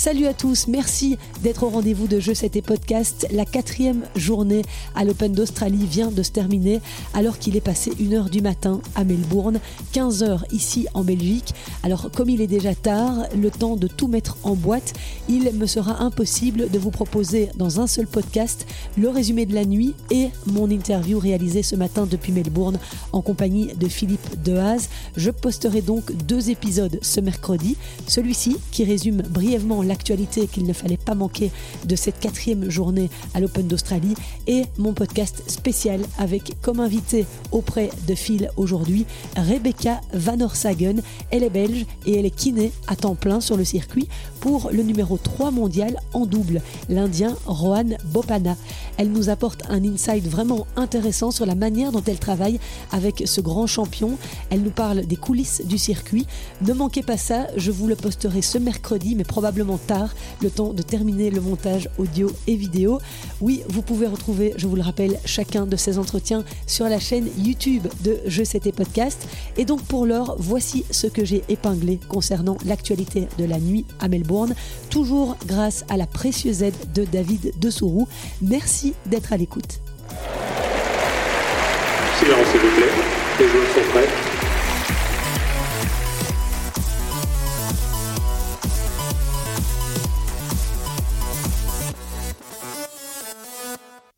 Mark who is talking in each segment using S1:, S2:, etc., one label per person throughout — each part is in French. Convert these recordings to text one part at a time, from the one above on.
S1: Salut à tous, merci d'être au rendez-vous de Jeux et Podcast. La quatrième journée à l'Open d'Australie vient de se terminer alors qu'il est passé 1h du matin à Melbourne, 15h ici en Belgique. Alors comme il est déjà tard, le temps de tout mettre en boîte, il me sera impossible de vous proposer dans un seul podcast le résumé de la nuit et mon interview réalisée ce matin depuis Melbourne en compagnie de Philippe Dehaze. Je posterai donc deux épisodes ce mercredi, celui-ci qui résume brièvement l'actualité qu'il ne fallait pas manquer de cette quatrième journée à l'Open d'Australie et mon podcast spécial avec comme invité auprès de Phil aujourd'hui Rebecca Van Orshagen. Elle est belge et elle est kiné à temps plein sur le circuit pour le numéro 3 mondial en double, l'Indien Rohan Bopana. Elle nous apporte un insight vraiment intéressant sur la manière dont elle travaille avec ce grand champion. Elle nous parle des coulisses du circuit. Ne manquez pas ça, je vous le posterai ce mercredi, mais probablement tard, le temps de terminer le montage audio et vidéo. Oui, vous pouvez retrouver, je vous le rappelle, chacun de ces entretiens sur la chaîne YouTube de Je C'était Podcast. Et donc pour l'heure, voici ce que j'ai épinglé concernant l'actualité de la nuit à Melbourne, toujours grâce à la précieuse aide de David de Sourou. Merci d'être à l'écoute.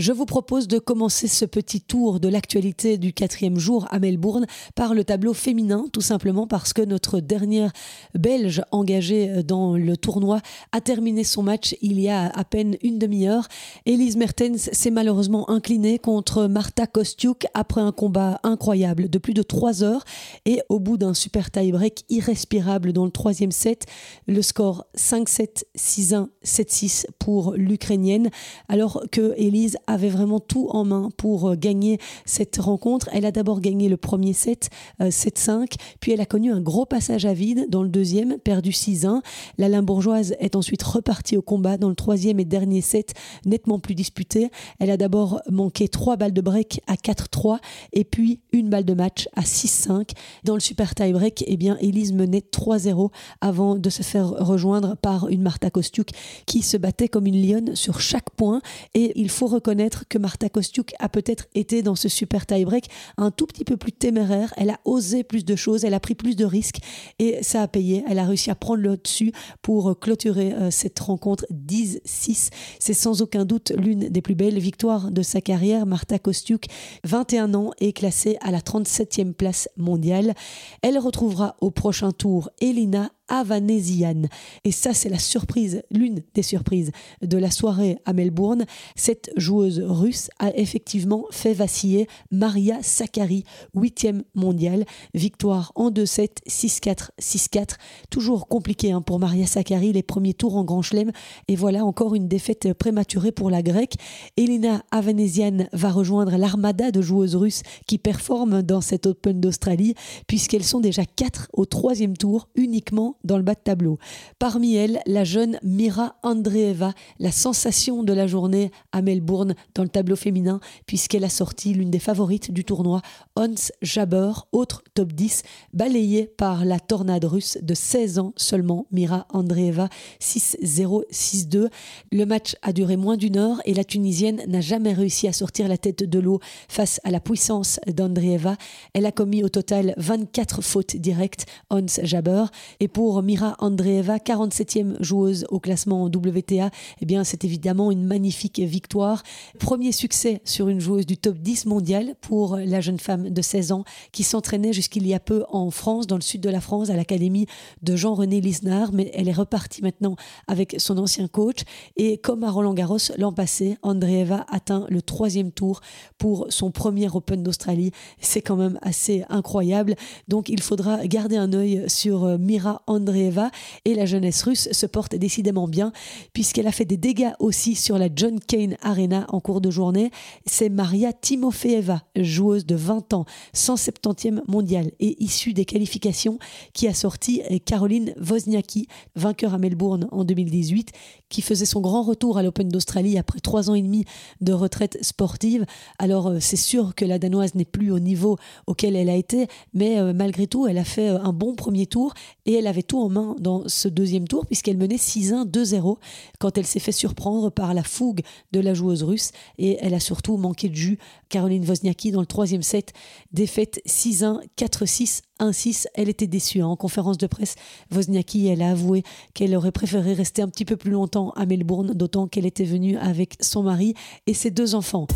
S1: Je vous propose de commencer ce petit tour de l'actualité du quatrième jour à Melbourne par le tableau féminin, tout simplement parce que notre dernière Belge engagée dans le tournoi a terminé son match il y a à peine une demi-heure. Elise Mertens s'est malheureusement inclinée contre Marta Kostiuk après un combat incroyable de plus de trois heures et au bout d'un super tie-break irrespirable dans le troisième set, le score 5-7, 6-1, 7-6 pour l'Ukrainienne, alors que Elise avait vraiment tout en main pour euh, gagner cette rencontre. Elle a d'abord gagné le premier set, 7-5, euh, puis elle a connu un gros passage à vide dans le deuxième, perdu 6-1. La Limbourgeoise est ensuite repartie au combat dans le troisième et dernier set, nettement plus disputé. Elle a d'abord manqué trois balles de break à 4-3 et puis une balle de match à 6-5. Dans le super tie break, eh bien, Elise menait 3-0 avant de se faire rejoindre par une Marta Kostiuk qui se battait comme une lionne sur chaque point. Et il faut reconnaître que Marta Kostiuk a peut-être été dans ce super tie-break un tout petit peu plus téméraire. Elle a osé plus de choses, elle a pris plus de risques et ça a payé. Elle a réussi à prendre le dessus pour clôturer euh, cette rencontre 10-6. C'est sans aucun doute l'une des plus belles victoires de sa carrière. Marta Kostiuk, 21 ans, est classée à la 37e place mondiale. Elle retrouvera au prochain tour Elina Avanesian. Et ça, c'est la surprise, l'une des surprises de la soirée à Melbourne. Cette joueuse russe a effectivement fait vaciller Maria Sakkari, huitième mondiale. Victoire en 2-7, 6-4, 6-4. Toujours compliqué hein, pour Maria Sakkari, les premiers tours en Grand Chelem. Et voilà encore une défaite prématurée pour la grecque. Elina Avanesian va rejoindre l'armada de joueuses russes qui performent dans cet Open d'Australie, puisqu'elles sont déjà quatre au troisième tour uniquement dans le bas de tableau. Parmi elles, la jeune Mira Andreeva, la sensation de la journée à Melbourne dans le tableau féminin, puisqu'elle a sorti l'une des favorites du tournoi, Hans Jaber, autre top 10, balayée par la tornade russe de 16 ans seulement, Mira Andreeva, 6-0, 6-2. Le match a duré moins d'une heure et la Tunisienne n'a jamais réussi à sortir la tête de l'eau face à la puissance d'Andreeva. Elle a commis au total 24 fautes directes, Hans Jaber, et pour pour Mira Andreeva, 47e joueuse au classement WTA, eh bien c'est évidemment une magnifique victoire. Premier succès sur une joueuse du top 10 mondial pour la jeune femme de 16 ans qui s'entraînait jusqu'il y a peu en France, dans le sud de la France, à l'académie de Jean-René Lisnard, mais elle est repartie maintenant avec son ancien coach. Et comme à Roland Garros l'an passé, Andreeva atteint le troisième tour pour son premier Open d'Australie. C'est quand même assez incroyable. Donc il faudra garder un œil sur Mira Andreeva Andreeva et la jeunesse russe se porte décidément bien puisqu'elle a fait des dégâts aussi sur la John Kane Arena en cours de journée. C'est Maria Timofeeva, joueuse de 20 ans, 170e mondiale et issue des qualifications, qui a sorti Caroline Wozniacki, vainqueur à Melbourne en 2018, qui faisait son grand retour à l'Open d'Australie après trois ans et demi de retraite sportive. Alors euh, c'est sûr que la Danoise n'est plus au niveau auquel elle a été, mais euh, malgré tout, elle a fait euh, un bon premier tour et elle avait tout en main dans ce deuxième tour puisqu'elle menait 6-1, 2-0 quand elle s'est fait surprendre par la fougue de la joueuse russe et elle a surtout manqué de jus. Caroline Wozniacki dans le troisième set, défaite 6-1, 4-6, 1-6. Elle était déçue hein. en conférence de presse. Wozniacki, elle a avoué qu'elle aurait préféré rester un petit peu plus longtemps à Melbourne, d'autant qu'elle était venue avec son mari et ses deux enfants.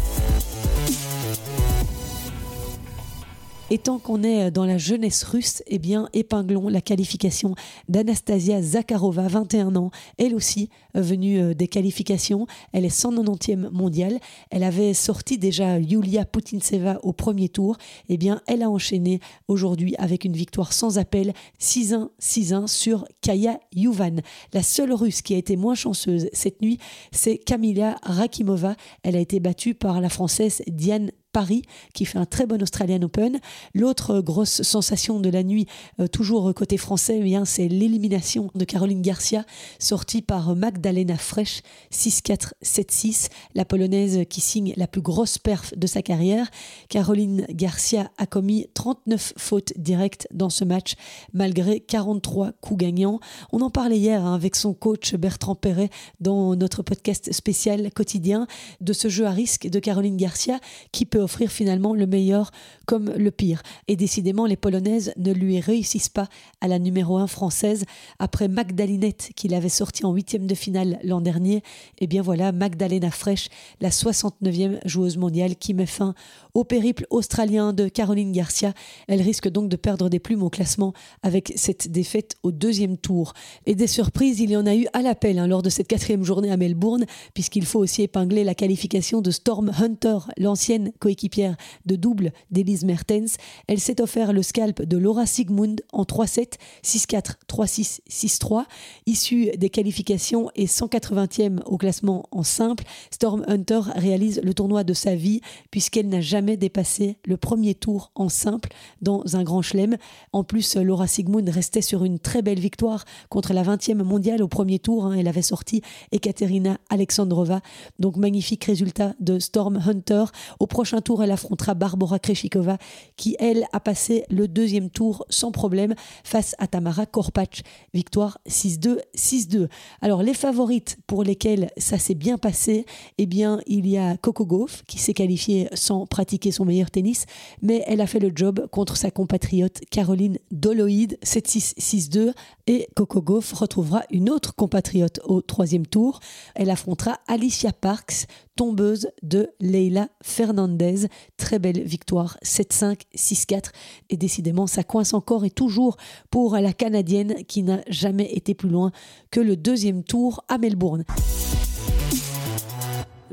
S1: Et tant qu'on est dans la jeunesse russe, eh bien, épinglons la qualification d'Anastasia Zakharova, 21 ans, elle aussi euh, venue euh, des qualifications. Elle est 190e mondiale. Elle avait sorti déjà Yulia Putintseva au premier tour. Eh bien, elle a enchaîné aujourd'hui avec une victoire sans appel, 6-1, 6-1 sur Kaya Yuvan. La seule russe qui a été moins chanceuse cette nuit, c'est Kamila Rakimova. Elle a été battue par la française Diane Paris, qui fait un très bon Australian Open. L'autre grosse sensation de la nuit, euh, toujours côté français, eh c'est l'élimination de Caroline Garcia, sortie par Magdalena Fresh, 6-4, 7-6, la polonaise qui signe la plus grosse perf de sa carrière. Caroline Garcia a commis 39 fautes directes dans ce match, malgré 43 coups gagnants. On en parlait hier hein, avec son coach Bertrand Perret dans notre podcast spécial quotidien de ce jeu à risque de Caroline Garcia qui peut offrir finalement le meilleur comme le pire. Et décidément, les Polonaises ne lui réussissent pas à la numéro 1 française. Après Magdalinette, qu'il avait sorti en huitième de finale l'an dernier, et eh bien voilà, Magdalena Fresh, la 69e joueuse mondiale qui met fin au périple australien de Caroline Garcia. Elle risque donc de perdre des plumes au classement avec cette défaite au deuxième tour. Et des surprises, il y en a eu à l'appel hein, lors de cette quatrième journée à Melbourne, puisqu'il faut aussi épingler la qualification de Storm Hunter, l'ancienne coéquipière de double d'Elise Mertens. Elle s'est offert le scalp de Laura Sigmund en 3-7, 6-4, 3-6, 6-3. Issue des qualifications et 180e au classement en simple, Storm Hunter réalise le tournoi de sa vie puisqu'elle n'a jamais dépassé le premier tour en simple dans un grand chelem. En plus, Laura Sigmund restait sur une très belle victoire contre la 20e mondiale au premier tour. Hein. Elle avait sorti Ekaterina Alexandrova. Donc magnifique résultat de Storm Hunter. Au prochain tour, elle affrontera Barbara Kreshikova qui, elle, a passé le deuxième tour sans problème face à Tamara Korpach. Victoire 6-2, 6-2. Alors les favorites pour lesquelles ça s'est bien passé, eh bien il y a Coco Gauff qui s'est qualifiée sans pratique son meilleur tennis, mais elle a fait le job contre sa compatriote Caroline Doloïde 7-6-6-2 et Coco Gauff retrouvera une autre compatriote au troisième tour. Elle affrontera Alicia Parks, tombeuse de Leila Fernandez. Très belle victoire 7-5, 6-4 et décidément ça coince encore et toujours pour la Canadienne qui n'a jamais été plus loin que le deuxième tour à Melbourne.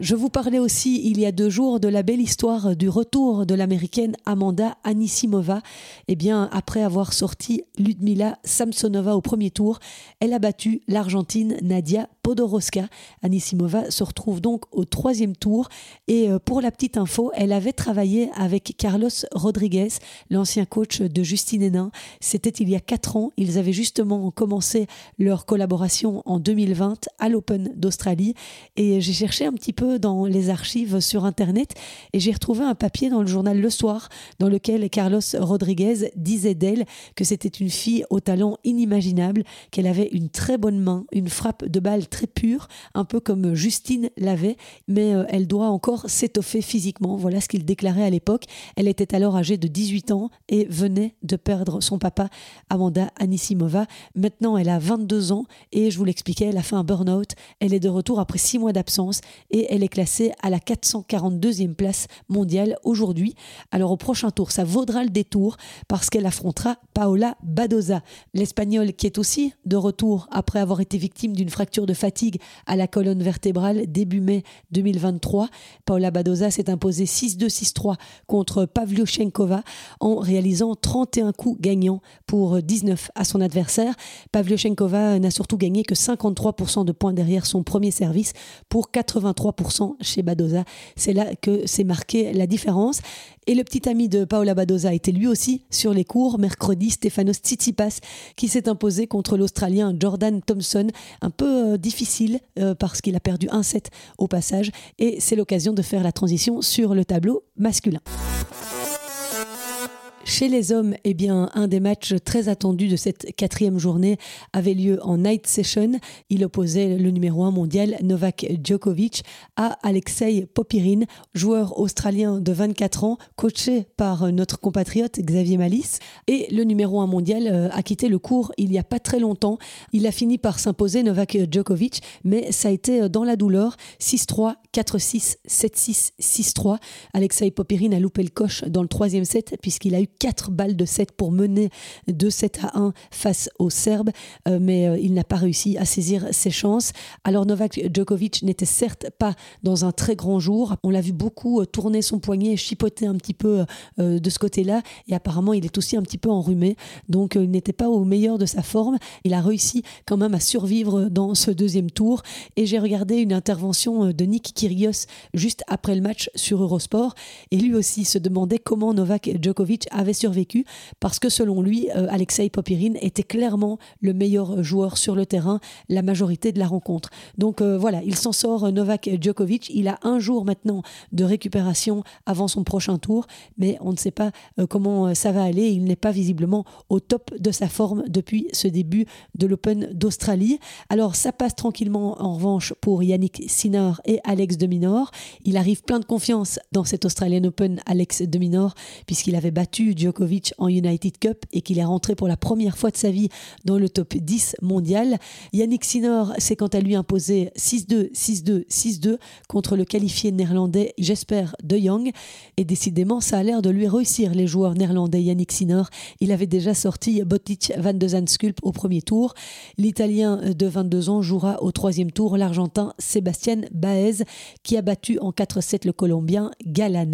S1: Je vous parlais aussi il y a deux jours de la belle histoire du retour de l'américaine Amanda Anisimova. Eh bien, après avoir sorti Ludmila Samsonova au premier tour, elle a battu l'Argentine Nadia Podoroska. Anisimova se retrouve donc au troisième tour. Et euh, pour la petite info, elle avait travaillé avec Carlos Rodriguez, l'ancien coach de Justine Hénin. C'était il y a quatre ans. Ils avaient justement commencé leur collaboration en 2020 à l'Open d'Australie. Et j'ai cherché un petit peu dans les archives sur Internet et j'ai retrouvé un papier dans le journal Le Soir dans lequel Carlos Rodriguez disait d'elle que c'était une fille au talent inimaginable, qu'elle avait une très bonne main, une frappe de balle très pure, un peu comme Justine l'avait, mais euh, elle doit encore s'étoffer physiquement. Voilà ce qu'il déclarait à l'époque. Elle était alors âgée de 18 ans et venait de perdre son papa, Amanda Anisimova. Maintenant, elle a 22 ans et je vous l'expliquais, elle a fait un burn-out. Elle est de retour après six mois d'absence et elle est classée à la 442e place mondiale aujourd'hui. Alors au prochain tour, ça vaudra le détour parce qu'elle affrontera Paola Badoza, l'Espagnole qui est aussi de retour après avoir été victime d'une fracture de fatigue à la colonne vertébrale début mai 2023. Paola Badoza s'est imposée 6-2-6-3 contre Pavlyuchenkova en réalisant 31 coups gagnants pour 19 à son adversaire. Pavlyuchenkova n'a surtout gagné que 53% de points derrière son premier service pour 83% chez Badoza. C'est là que s'est marqué la différence. Et le petit ami de Paola Badoza était lui aussi sur les cours. Mercredi, Stefanos Tsitsipas qui s'est imposé contre l'Australien Jordan Thompson. Un peu euh, difficile euh, parce qu'il a perdu un set au passage. Et c'est l'occasion de faire la transition sur le tableau masculin. Chez les hommes, eh bien, un des matchs très attendus de cette quatrième journée avait lieu en night session. Il opposait le numéro 1 mondial Novak Djokovic à Alexei Popirin, joueur australien de 24 ans, coaché par notre compatriote Xavier Malice. Et le numéro 1 mondial euh, a quitté le cours il n'y a pas très longtemps. Il a fini par s'imposer Novak Djokovic, mais ça a été dans la douleur. 6-3, 4-6, 7-6, 6-3. Alexei Popirin a loupé le coche dans le troisième set puisqu'il a eu 4 balles de 7 pour mener 2-7 à 1 face aux Serbes, euh, mais euh, il n'a pas réussi à saisir ses chances. Alors Novak Djokovic n'était certes pas dans un très grand jour. On l'a vu beaucoup euh, tourner son poignet, chipoter un petit peu de ce côté-là, et apparemment il est aussi un petit peu enrhumé, donc il n'était pas au meilleur de sa forme. Il a réussi quand même à survivre dans ce deuxième tour, et j'ai regardé une intervention de Nick Kyrgios juste après le match sur Eurosport, et lui aussi se demandait comment Novak Djokovic avait survécu parce que selon lui, euh, Alexei Popirin était clairement le meilleur joueur sur le terrain la majorité de la rencontre. Donc euh, voilà, il s'en sort euh, Novak Djokovic. Il a un jour maintenant de récupération avant son prochain tour, mais on ne sait pas comment ça va aller. Il n'est pas visiblement au top de sa forme depuis ce début de l'Open d'Australie. Alors ça passe tranquillement en revanche pour Yannick Sinner et Alex de Minor. Il arrive plein de confiance dans cet Australian Open, Alex de Minor, puisqu'il avait battu Djokovic en United Cup et qu'il est rentré pour la première fois de sa vie dans le top 10 mondial. Yannick Sinner s'est quant à lui imposé 6-2, 6-2, 6-2 contre le qualifié néerlandais Jesper de Jong. Et décidément, ça a l'air de lui réussir, les joueurs néerlandais Yannick Sinner. Il avait déjà sorti Botic van de Zandschulp au premier tour. L'Italien de 22 ans jouera au troisième tour l'Argentin Sébastien Baez qui a battu en 4-7 le Colombien Galan.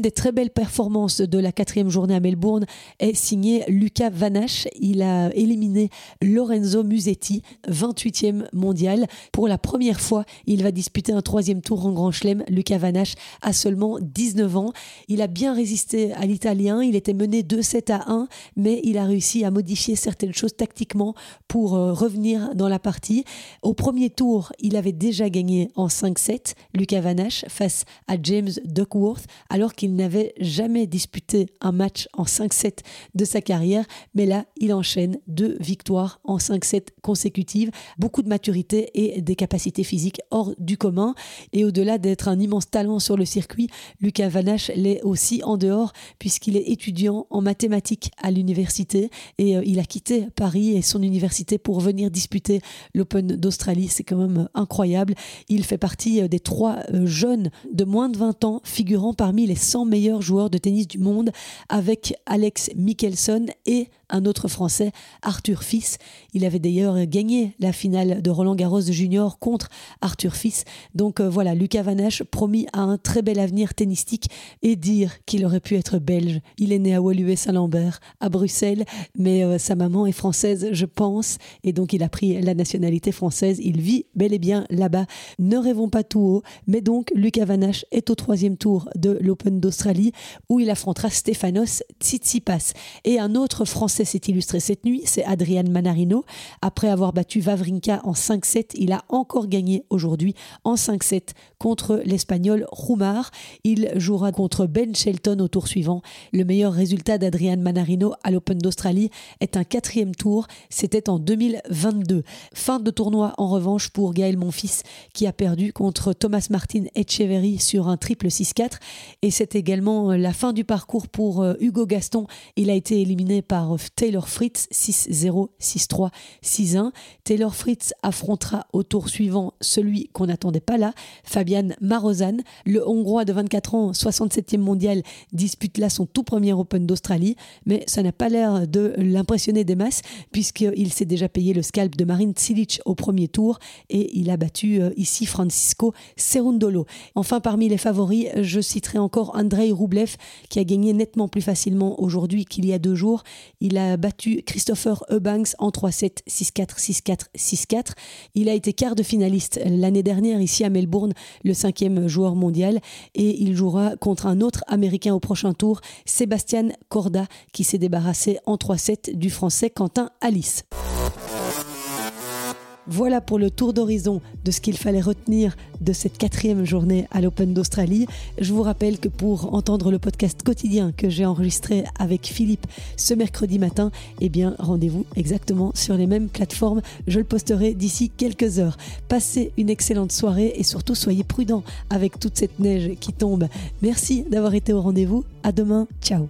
S1: Une des très belles performances de la quatrième journée à Melbourne est signée Lucas Vanache. Il a éliminé Lorenzo Musetti, 28e mondial. Pour la première fois, il va disputer un troisième tour en Grand Chelem. Lucas Vanache a seulement 19 ans. Il a bien résisté à l'Italien. Il était mené 2-7 à 1, mais il a réussi à modifier certaines choses tactiquement pour euh, revenir dans la partie. Au premier tour, il avait déjà gagné en 5-7, Lucas Vanache, face à James Duckworth, alors qu'il n'avait jamais disputé un match en 5-7 de sa carrière. Mais là, il enchaîne deux victoires en 5-7 consécutives, beaucoup de maturité et des capacités physiques hors du commun. Et au-delà d'être un immense talent sur le circuit, Lucas Vanache l'est aussi en dehors, puisqu'il est étudiant en mathématiques à l'université et euh, il a quitté Paris et son université pour venir disputer l'Open d'Australie. C'est quand même incroyable. Il fait partie euh, des trois euh, jeunes de moins de 20 ans figurant parmi les 100 meilleurs joueurs de tennis du monde avec Alex Michelson et un autre Français, Arthur Fils. Il avait d'ailleurs gagné la finale de Roland Garros Junior contre Arthur Fils. Donc euh, voilà, Lucas Vanache promis à un très bel avenir tennistique et dire qu'il aurait pu être belge. Il est né à Woluwe-Saint-Lambert, à Bruxelles, mais euh, sa maman est française, je pense, et donc il a pris la nationalité française. Il vit bel et bien là-bas. Ne rêvons pas tout haut, mais donc Lucas Vanache est au troisième tour de l'Open d'Australie où il affrontera Stefanos Tsitsipas. Et un autre Français s'est illustré cette nuit, c'est Adrian Manarino. Après avoir battu Vavrinka en 5-7, il a encore gagné aujourd'hui en 5-7 contre l'Espagnol Roumar. Il jouera contre Ben Shelton au tour suivant. Le meilleur résultat d'Adrian Manarino à l'Open d'Australie est un quatrième tour. C'était en 2022. Fin de tournoi en revanche pour Gaël Monfils qui a perdu contre Thomas Martin Etcheverry sur un triple 6-4. Et c'est également la fin du parcours pour euh, Hugo Gaston. Il a été éliminé par Taylor Fritz 6-0, 6-3, 6-1. Taylor Fritz affrontera au tour suivant celui qu'on n'attendait pas là, Fabian Marozan. Le Hongrois de 24 ans, 67e mondial, dispute là son tout premier Open d'Australie, mais ça n'a pas l'air de l'impressionner des masses, puisqu'il s'est déjà payé le scalp de Marin Cilic au premier tour et il a battu euh, ici Francisco Cerundolo. Enfin, parmi les favoris, je citerai encore Andrei Rublev, qui a gagné nettement plus facilement aujourd'hui qu'il y a deux jours. Il a battu Christopher Eubanks en 3-7, 6-4, 6-4, 6-4. Il a été quart de finaliste l'année dernière ici à Melbourne, le cinquième joueur mondial, et il jouera contre un autre Américain au prochain tour, Sébastien Corda, qui s'est débarrassé en 3-7 du Français Quentin Alice. Voilà pour le tour d'horizon de ce qu'il fallait retenir de cette quatrième journée à l'Open d'Australie. Je vous rappelle que pour entendre le podcast quotidien que j'ai enregistré avec Philippe ce mercredi matin, eh bien rendez-vous exactement sur les mêmes plateformes. Je le posterai d'ici quelques heures. Passez une excellente soirée et surtout soyez prudents avec toute cette neige qui tombe. Merci d'avoir été au rendez-vous. À demain. Ciao.